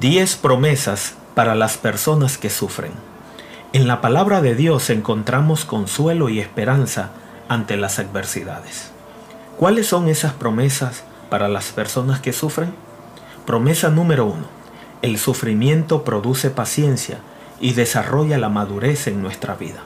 10 promesas para las personas que sufren. En la palabra de Dios encontramos consuelo y esperanza ante las adversidades. ¿Cuáles son esas promesas para las personas que sufren? Promesa número 1. El sufrimiento produce paciencia y desarrolla la madurez en nuestra vida.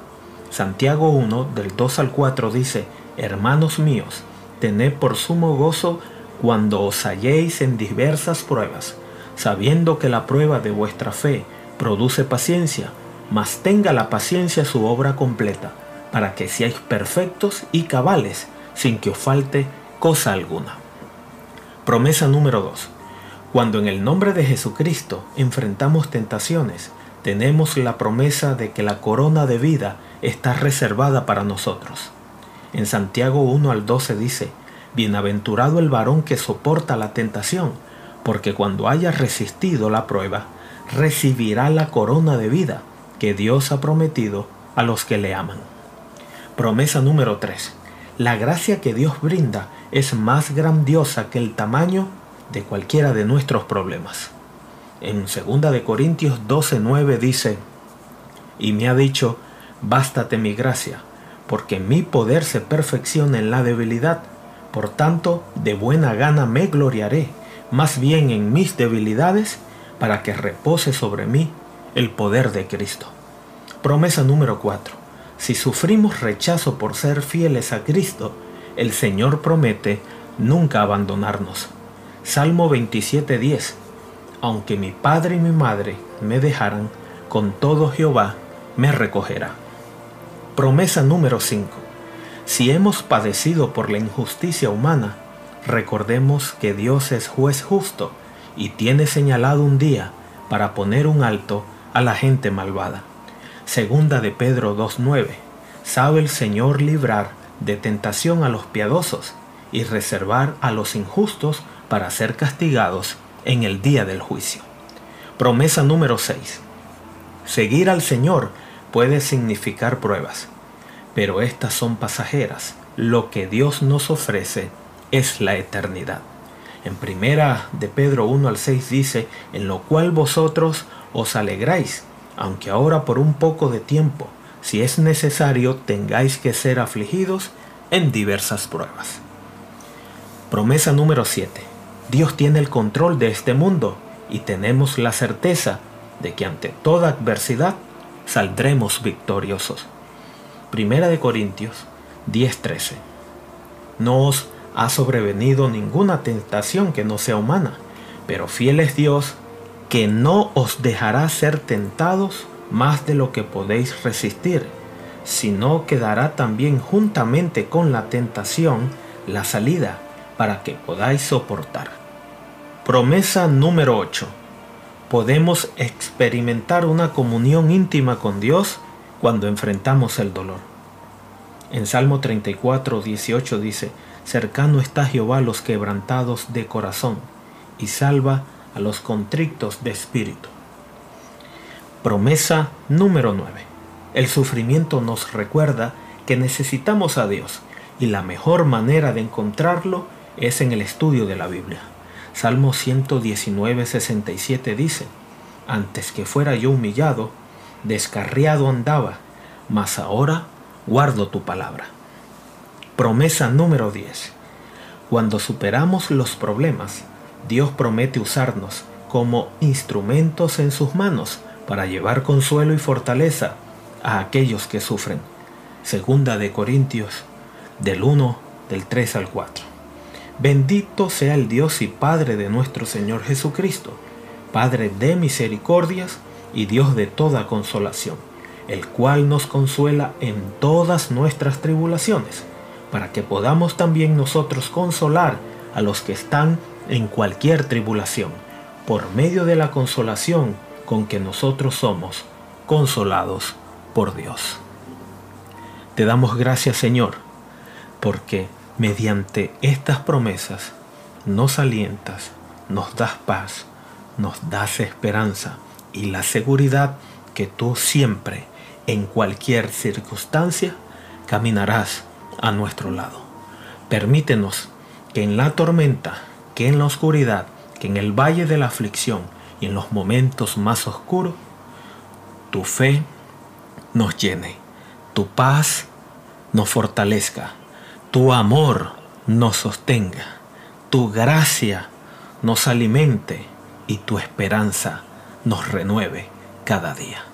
Santiago 1 del 2 al 4 dice, Hermanos míos, tened por sumo gozo cuando os halléis en diversas pruebas sabiendo que la prueba de vuestra fe produce paciencia, mas tenga la paciencia su obra completa, para que seáis perfectos y cabales, sin que os falte cosa alguna. Promesa número 2. Cuando en el nombre de Jesucristo enfrentamos tentaciones, tenemos la promesa de que la corona de vida está reservada para nosotros. En Santiago 1 al 12 dice, Bienaventurado el varón que soporta la tentación, porque cuando haya resistido la prueba, recibirá la corona de vida que Dios ha prometido a los que le aman. Promesa número 3. La gracia que Dios brinda es más grandiosa que el tamaño de cualquiera de nuestros problemas. En 2 de Corintios 12:9 dice, y me ha dicho, bástate mi gracia, porque mi poder se perfecciona en la debilidad, por tanto, de buena gana me gloriaré más bien en mis debilidades, para que repose sobre mí el poder de Cristo. Promesa número 4. Si sufrimos rechazo por ser fieles a Cristo, el Señor promete nunca abandonarnos. Salmo 27:10. Aunque mi padre y mi madre me dejaran, con todo Jehová me recogerá. Promesa número 5. Si hemos padecido por la injusticia humana, recordemos que Dios es juez justo y tiene señalado un día para poner un alto a la gente malvada. Segunda de Pedro 2.9. Sabe el Señor librar de tentación a los piadosos y reservar a los injustos para ser castigados en el día del juicio. Promesa número 6. Seguir al Señor puede significar pruebas, pero estas son pasajeras. Lo que Dios nos ofrece es la eternidad. En primera de Pedro 1 al 6 dice, en lo cual vosotros os alegráis, aunque ahora por un poco de tiempo, si es necesario, tengáis que ser afligidos en diversas pruebas. Promesa número 7. Dios tiene el control de este mundo y tenemos la certeza de que ante toda adversidad saldremos victoriosos. Primera de Corintios 10:13. No os ha sobrevenido ninguna tentación que no sea humana, pero fiel es Dios que no os dejará ser tentados más de lo que podéis resistir, sino que dará también juntamente con la tentación la salida para que podáis soportar. Promesa número 8. Podemos experimentar una comunión íntima con Dios cuando enfrentamos el dolor. En Salmo 34, 18 dice, Cercano está Jehová a los quebrantados de corazón, y salva a los contrictos de espíritu. Promesa número 9. El sufrimiento nos recuerda que necesitamos a Dios, y la mejor manera de encontrarlo es en el estudio de la Biblia. Salmo 119, 67 dice, Antes que fuera yo humillado, descarriado andaba, mas ahora guardo tu palabra. Promesa número 10. Cuando superamos los problemas, Dios promete usarnos como instrumentos en sus manos para llevar consuelo y fortaleza a aquellos que sufren. Segunda de Corintios del 1 del 3 al 4. Bendito sea el Dios y Padre de nuestro Señor Jesucristo, Padre de misericordias y Dios de toda consolación, el cual nos consuela en todas nuestras tribulaciones para que podamos también nosotros consolar a los que están en cualquier tribulación, por medio de la consolación con que nosotros somos consolados por Dios. Te damos gracias Señor, porque mediante estas promesas nos alientas, nos das paz, nos das esperanza y la seguridad que tú siempre, en cualquier circunstancia, caminarás a nuestro lado. Permítenos que en la tormenta, que en la oscuridad, que en el valle de la aflicción, y en los momentos más oscuros, tu fe nos llene, tu paz nos fortalezca, tu amor nos sostenga, tu gracia nos alimente y tu esperanza nos renueve cada día.